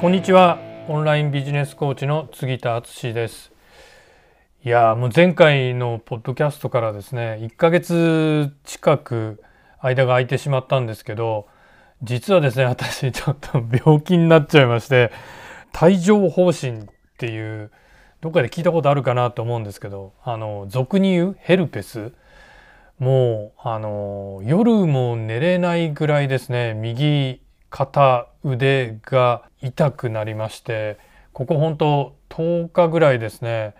こんにちは。オンラインビジネスコーチの杉田敦です。いやもう前回のポッドキャストからですね1ヶ月近く間が空いてしまったんですけど実はですね私ちょっと病気になっちゃいまして帯状疱疹っていうどっかで聞いたことあるかなと思うんですけどあの俗に言うヘルペス。もうあの夜も寝れないぐらいですね右肩腕が痛くなりましてここ本当10日ぐらいですね、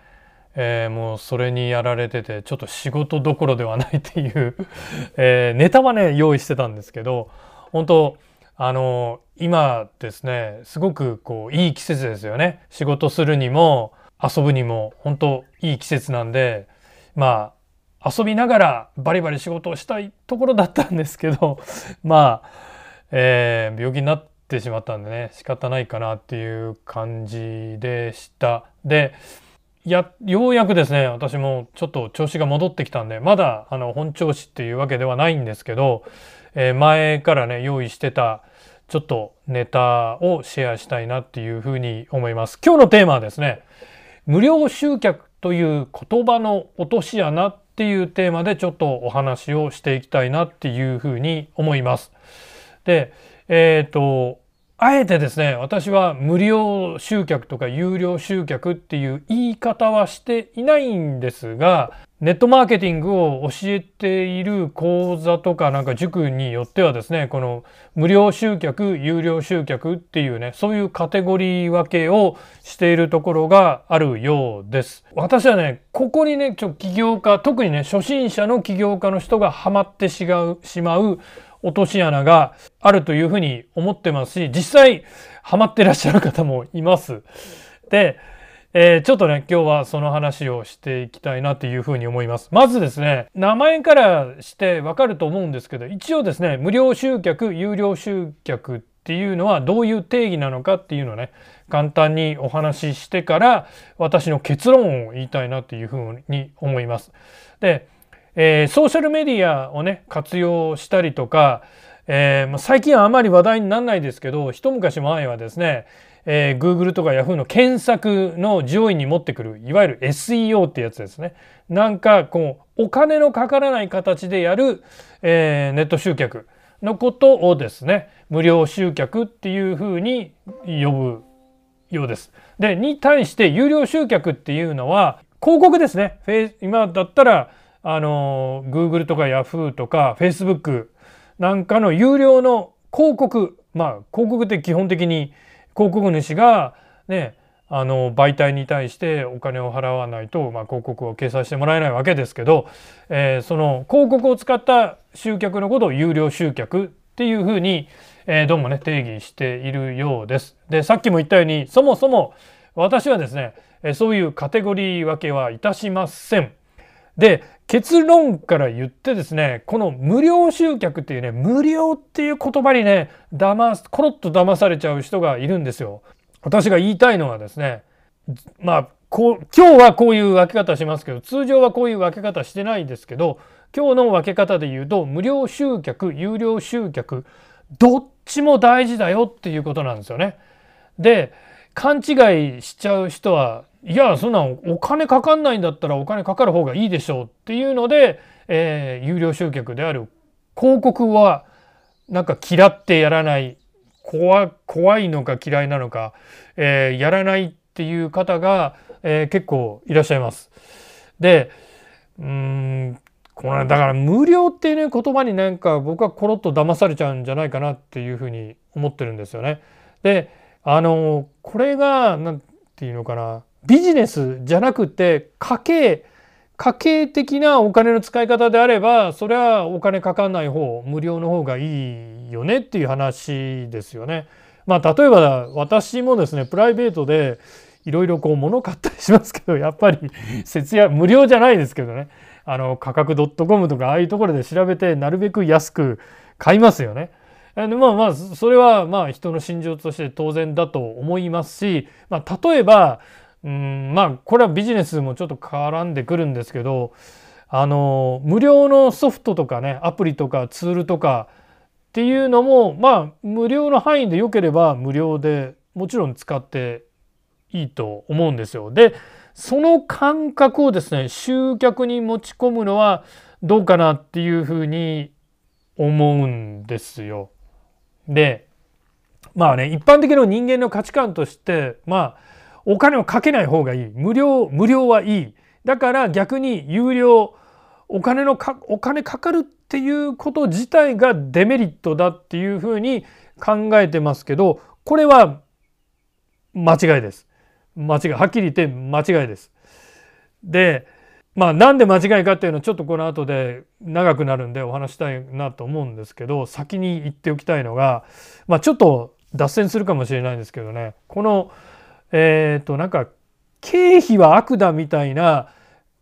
えー、もうそれにやられててちょっと仕事どころではないっていうえー、ネタはね用意してたんですけど本当あの今ですねすごくこういい季節ですよね。仕事するにも遊ぶにも本当いい季節なんでまあ遊びながらバリバリ仕事をしたいところだったんですけどまあえー、病気になってしまったんでね仕方ないかなっていう感じでした。でやようやくですね私もちょっと調子が戻ってきたんでまだあの本調子っていうわけではないんですけど、えー、前からね用意してたちょっとネタをシェアしたいなっていうふうに思います。今日のテーマはですね無料集客という言葉の落とし穴っていうテーマでちょっとお話をしていきたいなっていうふうに思います。でえっ、ー、とあえてですね私は無料集客とか有料集客っていう言い方はしていないんですがネットマーケティングを教えている講座とかなんか塾によってはですねこの無料集客有料集客っていうねそういうカテゴリー分けをしているところがあるようです。私はねここにねちょ起業家特にね初心者の起業家の人がハマってしまう落とし穴があるというふうに思ってますし実際ハマってらっしゃる方もいます。で、えー、ちょっとね今日はその話をしていきたいなというふうに思います。まずですね名前からしてわかると思うんですけど一応ですね無料集客有料集客っていうのはどういう定義なのかっていうのをね簡単にお話ししてから私の結論を言いたいなというふうに思います。でえー、ソーシャルメディアをね活用したりとか、えー、最近はあまり話題にならないですけど一昔前はですね、えー、Google とか Yahoo の検索の上位に持ってくるいわゆる SEO ってやつですねなんかこうお金のかからない形でやる、えー、ネット集客のことをですね無料集客っていうふうに呼ぶようです。でに対して有料集客っていうのは広告ですね。今だったらあの Google とか Yahoo とか Facebook なんかの有料の広告まあ広告って基本的に広告主がねあの媒体に対してお金を払わないと、まあ、広告を掲載してもらえないわけですけど、えー、その広告を使った集客のことを有料集客っていうふうに、えー、どうもね定義しているようです。でさっきも言ったようにそもそも私はですねそういうカテゴリー分けはいたしません。で結論から言ってですねこの無料集客っていうね無料っていう言葉にね騙すコロッと騙されちゃう人がいるんですよ。私が言いたいのはですねまあこう今日はこういう分け方しますけど通常はこういう分け方してないんですけど今日の分け方で言うと無料集客有料集客どっちも大事だよっていうことなんですよね。で勘違いしちゃう人はいやそんなんお金かかんないんだったらお金かかる方がいいでしょうっていうので、えー、有料集客である広告はなんか嫌ってやらない怖怖いのか嫌いなのか、えー、やらないっていう方が、えー、結構いらっしゃいます。でうんこのだから無料っていうね言葉になんか僕はコロッと騙されちゃうんじゃないかなっていうふうに思ってるんですよね。であのこれが何て言うのかなビジネスじゃなくて家計家計的なお金の使い方であればそれはお金かかんない方無料の方がいいよねっていう話ですよね。まあ例えば私もですねプライベートでいろいろこう物買ったりしますけどやっぱり節約無料じゃないですけどねあの価格 .com とかああいうところで調べてなるべく安く買いますよね。でまあまあそれはまあ人の心情として当然だと思いますし、まあ、例えばうんまあこれはビジネスもちょっと絡んでくるんですけどあの無料のソフトとかねアプリとかツールとかっていうのもまあ無料の範囲で良ければ無料でもちろん使っていいと思うんですよ。でその感覚をですね集客に持ち込むのはどうかなっていうふうに思うんですよ。でまあね一般的な人間の価値観としてまあお金をかけない方がいい無料無料はいいだから逆に有料お金のかお金かかるっていうこと自体がデメリットだっていうふうに考えてますけどこれは間違いです。間違いはっきり言って間違いです。でまあなんで間違いかっていうのはちょっとこの後で長くなるんでお話したいなと思うんですけど先に言っておきたいのがまあちょっと脱線するかもしれないんですけどねこのえっ、ー、となんか経費は悪だみたいな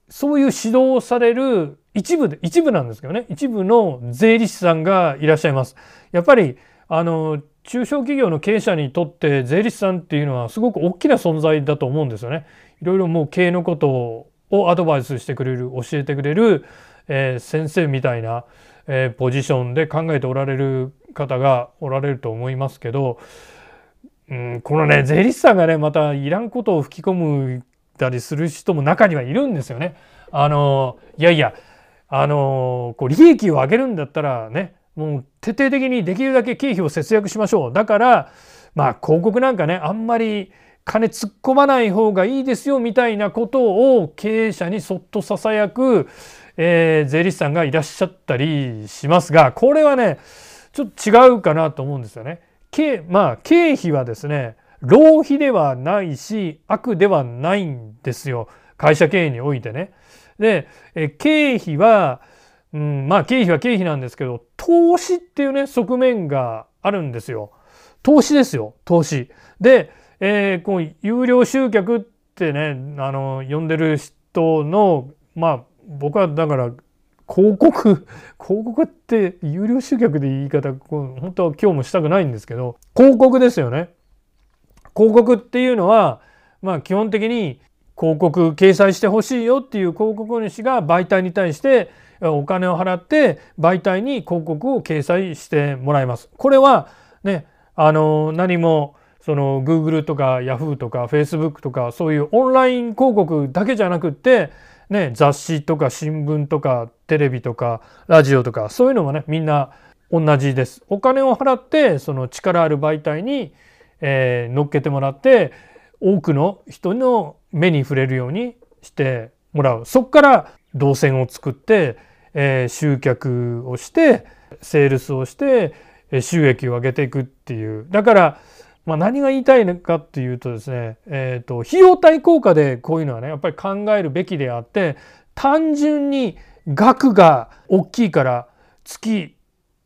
そういう指導をされる一部で一部なんですけどね一部の税理士さんがいらっしゃいます。やっぱりあの中小企業の経営者にとって税理士さんっていうのはすごく大きな存在だと思うんですよね。いろいろもう経営のことををアドバイスしてくれる教えてくれる、えー、先生みたいな、えー、ポジションで考えておられる方がおられると思いますけど、うん、このね税理士さんがねまたいらんことを吹き込むたりする人も中にはいるんですよね。あのいやいやあのこう利益を上げるんだったらねもう徹底的にできるだけ経費を節約しましょう。だからまあ広告なんかねあんまり金突っ込まない方がいいですよみたいなことを経営者にそっとささやく、えー、税理士さんがいらっしゃったりしますがこれはねちょっと違うかなと思うんですよね。経まあ経費はですね浪費ではないし悪ではないんですよ会社経営においてね。でえ経費は、うん、まあ経費は経費なんですけど投資っていうね側面があるんですよ。投資ですよ投資。でえー、こう有料集客ってねあの呼んでる人のまあ僕はだから広告 広告って有料集客で言い方本当は今日もしたくないんですけど広告ですよね。広告っていうのはまあ基本的に広告掲載してほしいよっていう広告主が媒体に対してお金を払って媒体に広告を掲載してもらいます。これはねあの何もその Google とか Yahoo とか Facebook とかそういうオンライン広告だけじゃなくって、ね、雑誌とか新聞とかテレビとかラジオとかそういうのもねみんな同じです。お金を払ってその力ある媒体に、え、乗っけてもらって多くの人の目に触れるようにしてもらう。そこから動線を作って、え、集客をしてセールスをして収益を上げていくっていう。だからまあ、何が言いたいのかっていうとですね、えーと、費用対効果でこういうのはねやっぱり考えるべきであって単純に額が大きいから月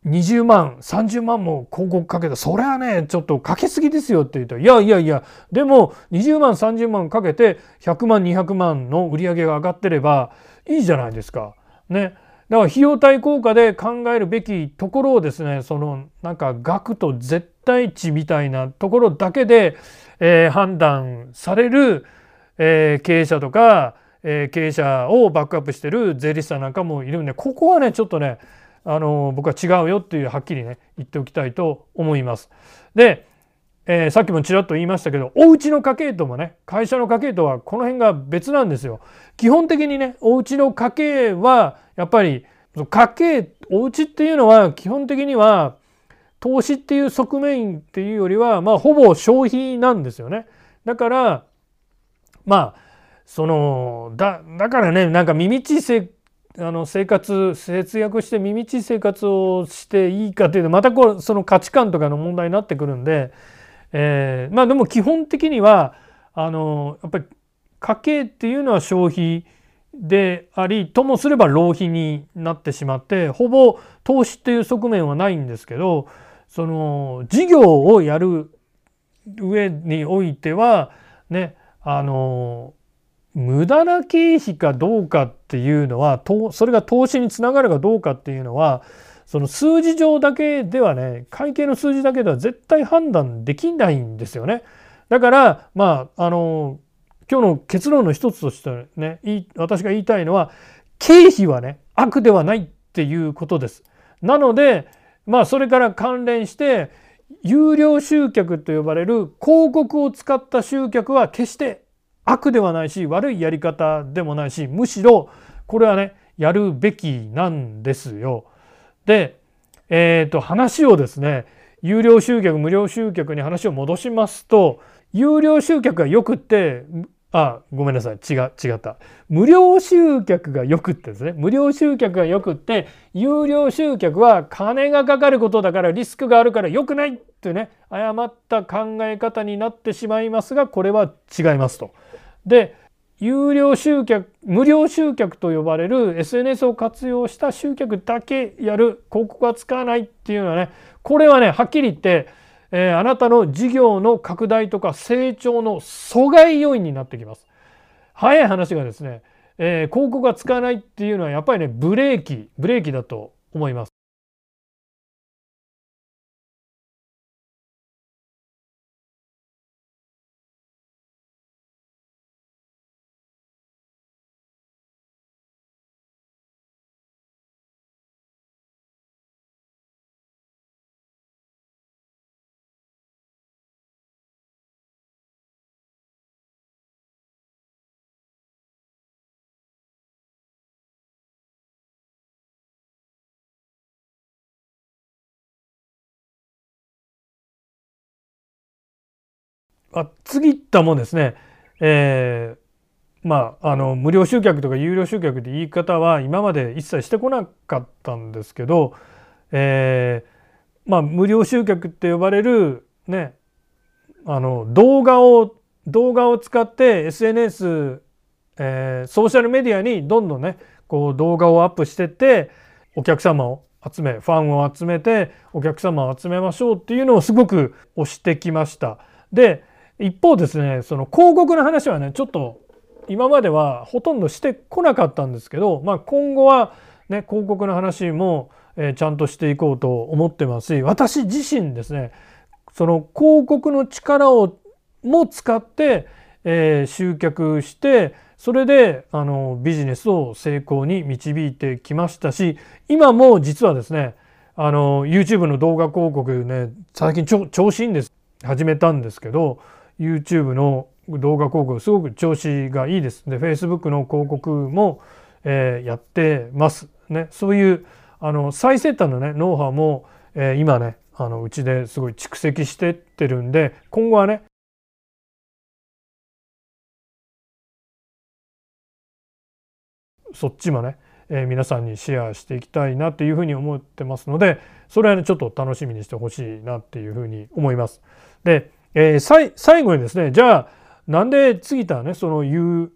20万30万も広告かけたそれはねちょっとかけすぎですよって言うといやいやいやでも20万30万かけて100万200万の売り上げが上がってればいいじゃないですか。ね。だから費用対効果で考えるべきところをですねそのなんか額と絶対値みたいなところだけで、えー、判断される、えー、経営者とか、えー、経営者をバックアップしてる税理士さんなんかもいるんでここはねちょっとねあの僕は違うよっていうはっきりね言っておきたいと思います。でえー、さっきもちらっと言いましたけどお家の家計ともね会社の家計とはこの辺が別なんですよ。基本的にねお家の家計はやっぱり家計お家っていうのは基本的には投資っていう側面っていうよりはまあほぼ消費なんですよね。だからまあそのだだからねなんか耳ちせあの生活節約して耳ち生活をしていいかっていうとまたこうその価値観とかの問題になってくるんでえー、まあでも基本的にはあのやっぱり家計っていうのは消費でありともすれば浪費になってしまってほぼ投資っていう側面はないんですけどその事業をやる上においてはねあの無駄な経費かどうかっていうのはそれが投資につながるかどうかっていうのはその数字上だけではね会計の数字だけでは絶対判断できないんですよね。だからまああの今日の結論の一つとしてね私が言いたいのは経費はね悪ではないっていうことです。なのでまあそれから関連して有料集客と呼ばれる広告を使った集客は決して悪ではないし悪いやり方でもないしむしろこれはねやるべきなんですよ。で、えー、と話をですね有料集客無料集客に話を戻しますと有料集客がよくってあごめんなさい違違った無料集客がよくってですね無料集客がよくって有料集客は金がかかることだからリスクがあるから良くないってね誤った考え方になってしまいますがこれは違いますと。で有料集客無料集客と呼ばれる SNS を活用した集客だけやる広告は使わないっていうのはねこれはねはっきり言ってえー、あなたの事業の拡大とか成長の阻害要因になってきます。早い話がですね、えー、広告が使わないっていうのはやっぱりねブレーキブレーキだと思います。あ次ったもんですね、えー、まああの無料集客とか有料集客って言い方は今まで一切してこなかったんですけど、えー、まあ無料集客って呼ばれるねあの動画を動画を使って SNS、えー、ソーシャルメディアにどんどんねこう動画をアップしてってお客様を集めファンを集めてお客様を集めましょうっていうのをすごく推してきました。で一方ですねその広告の話はねちょっと今まではほとんどしてこなかったんですけど、まあ、今後はね広告の話も、え、ちゃんとしていこうと思ってますし私自身ですねその広告の力をも使って、えー、集客してそれであのビジネスを成功に導いてきましたし今も実はですねあの YouTube の動画広告ね最近調子いいんです。始めたんですけど YouTube の動画広告すごく調子がいいです。で Facebook の広告も、えー、やってます。ね、そういうあの最先端のねノウハウも、えー、今ねあのうちですごい蓄積してってるんで今後はねそっちもね、えー、皆さんにシェアしていきたいなっていうふうに思ってますのでそれはねちょっと楽しみにしてほしいなっていうふうに思います。でえー、最後にですねじゃあなんで次田はねその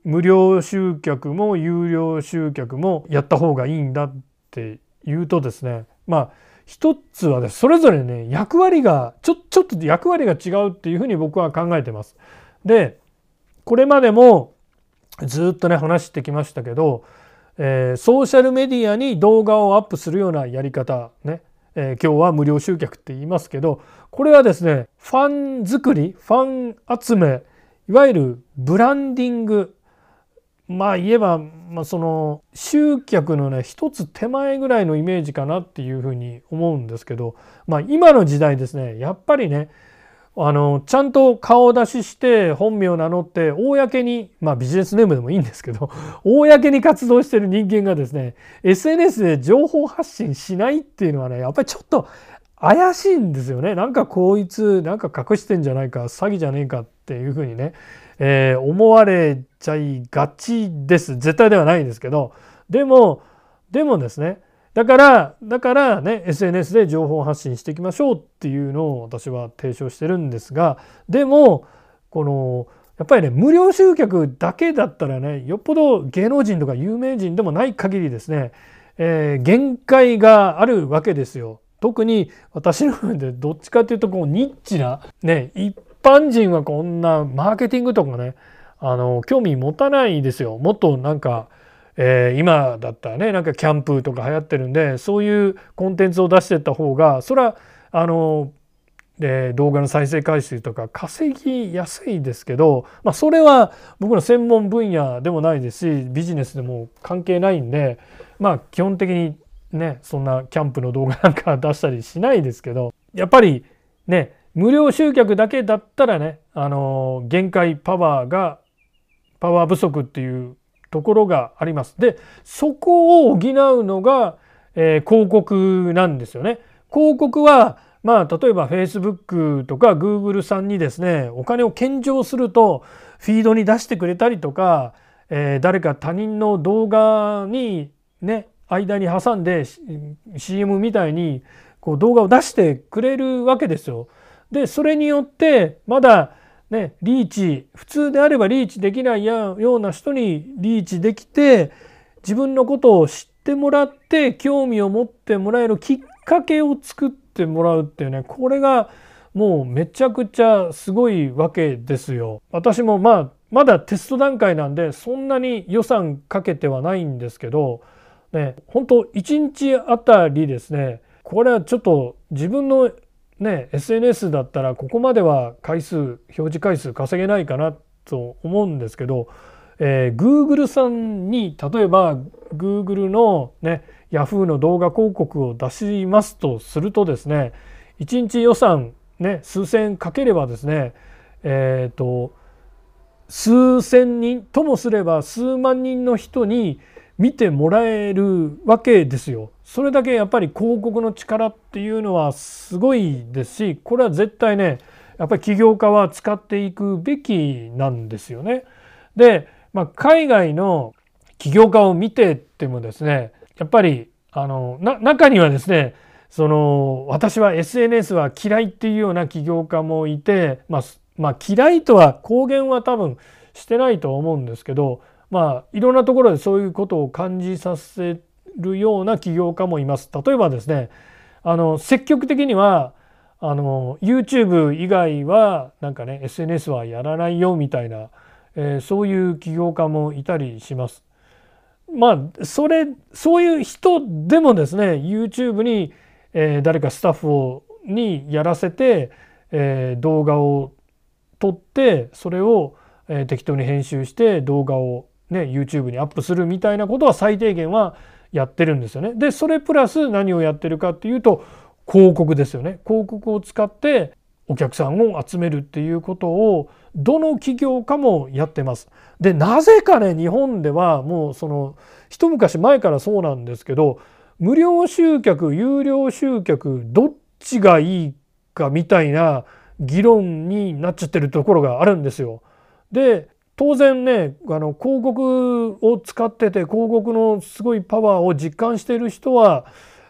無料集客も有料集客もやった方がいいんだって言うとですねまあ一つはそれぞれね役割がちょちょっと役割が違うっていうふうに僕は考えてます。でこれまでもずっとね話してきましたけど、えー、ソーシャルメディアに動画をアップするようなやり方ねえー、今日は無料集客って言いますけどこれはですねファン作りファン集めいわゆるブランディング。まあ言えば、まあ、その集客のね一つ手前ぐらいのイメージかなっていうふうに思うんですけど、まあ、今の時代ですねやっぱりねあのちゃんと顔出しして本名を名乗って公にまあビジネスネームでもいいんですけど 公に活動してる人間がですね SNS で情報発信しないっていうのはねやっぱりちょっと怪しいんですよね。なんかこいつなんか隠してんじゃないか詐欺じゃねえかっていうふうにね、えー、思われちゃいがちです。絶対ではないんですけど。でもでもですねだからだからね SNS で情報発信していきましょうっていうのを私は提唱してるんですがでもこのやっぱりね無料集客だけだったらねよっぽど芸能人とか有名人でもない限りですね、えー、限界があるわけですよ。特に私のでどっちかっていうとこうニッチなね一般人はこんなマーケティングとかねあの興味持たないですよ。もっとなんかえー、今だったらねなんかキャンプとか流行ってるんでそういうコンテンツを出してった方がそれはあの、えー、動画の再生回数とか稼ぎやすいですけど、まあ、それは僕の専門分野でもないですしビジネスでも関係ないんでまあ基本的にねそんなキャンプの動画なんか出したりしないですけどやっぱりね無料集客だけだったらねあの限界パワーがパワー不足っていうところがあります。でそこを補うのが、えー、広告なんですよね。広告はまあ例えば Facebook とか Google さんにですねお金を献上するとフィードに出してくれたりとか、えー、誰か他人の動画にね間に挟んで CM みたいにこう動画を出してくれるわけですよ。でそれによってまだねリーチ普通であればリーチできないような人にリーチできて自分のことを知ってもらって興味を持ってもらえるきっかけを作ってもらうっていうねこれがもうめちゃくちゃすごいわけですよ。私もまあまだテスト段階なんでそんなに予算かけてはないんですけどね本当1日あたりですねこれはちょっと自分のね SNS だったらここまでは回数表示回数稼げないかなと思うんですけど、えー、Google さんに例えば Google のね Yahoo の動画広告を出しますとするとですね1日予算ね数千かければですねえっ、ー、と数千人ともすれば数万人の人に見てもらえるわけですよ。それだけやっぱり広告の力っていうのはすごいですしこれは絶対ねやっぱり起業家は使っていくべきなんですよね。で、まあ、海外の起業家を見てってもですねやっぱりあの中にはですねその私は SNS は嫌いっていうような起業家もいて、まあ、まあ嫌いとは公言は多分してないと思うんですけどまあいろんなところでそういうことを感じさせるような起業家もいます。例えばですねあの積極的にはあの YouTube 以外はなんかね SNS はやらないよみたいな、えー、そういう起業家もいたりします。まあそれそういう人でもですね YouTube に、えー、誰かスタッフをにやらせて、えー、動画を撮ってそれを、え、適当に編集して動画をね YouTube にアップするみたいなことは最低限はやってるんですよね。でそれプラス何をやってるかっていうと広告ですよね。広告を使ってお客さんを集めるっていうことをどの企業かもやってます。でなぜかね日本ではもうその一昔前からそうなんですけど無料集客有料集客どっちがいいかみたいな議論になっちゃってるところがあるんですよ。で当然ねあの広告を使ってて広告のすごいパワーを実感している人は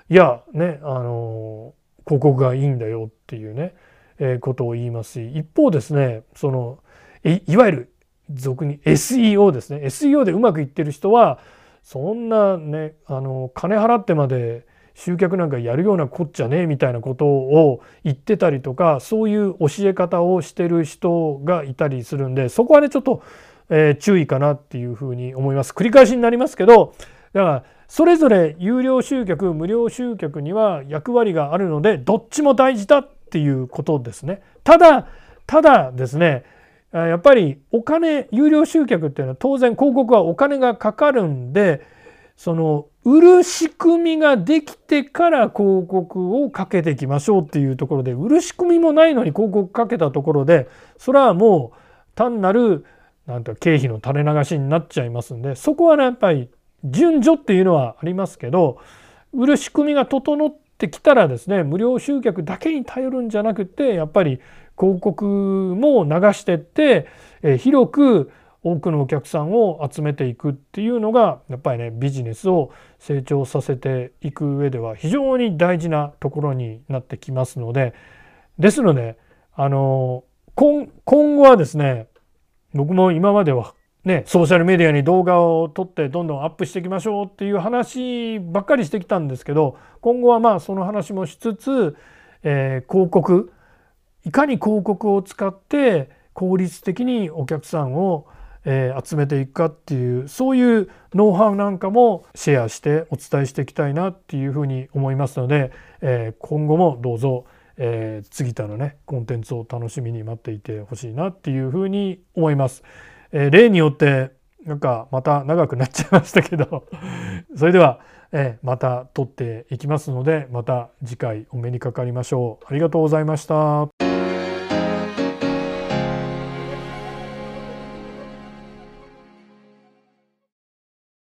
いやねあの広告がいいんだよっていうね、えー、ことを言いますし一方ですねそのいわゆる俗に SEO ですね。SEO でうまくいってる人はそんなねあの金払ってまで集客なんかやるようなこっちゃねえみたいなことを言ってたりとかそういう教え方をしてる人がいたりするんでそこはねちょっと、えー、注意かなっていうふうに思います。繰り返しになりますけどだからそれぞれ有料集客無料集客には役割があるのでどっちも大事だっていうことですね。ただただですねやっぱりお金有料集客っていうのは当然広告はお金がかかるんでその売る仕組みができてから広告をかけていきましょうっていうところで売る仕組みもないのに広告かけたところでそれはもう単なるなんて経費の垂れ流しになっちゃいますんでそこはねやっぱり順序っていうのはありますけど売る仕組みが整ってきたらですね無料集客だけに頼るんじゃなくてやっぱり広告も流してって、え広く多くのお客さんを集めていくっていうのがやっぱりねビジネスを成長させていく上では非常に大事なところになってきますので。ですのであの今後はですね僕も今まではねソーシャルメディアに動画を撮ってどんどんアップしていきましょうっていう話ばっかりしてきたんですけど今後はまあその話もしつつ、えー、広告いかに広告を使って効率的にお客さんをえー、集めていくかっていうそういうノウハウなんかもシェアしてお伝えしていきたいなっていうふうに思いますので、えー、今後もどうぞ、えー、次田のねコンテンツを楽しみに待っていてほしいなっていうふうに思います。え例によってなんかまた長くなっちゃいましたけど それではえまた撮っていきますのでまた次回お目にかかりましょう。ありがとうございました。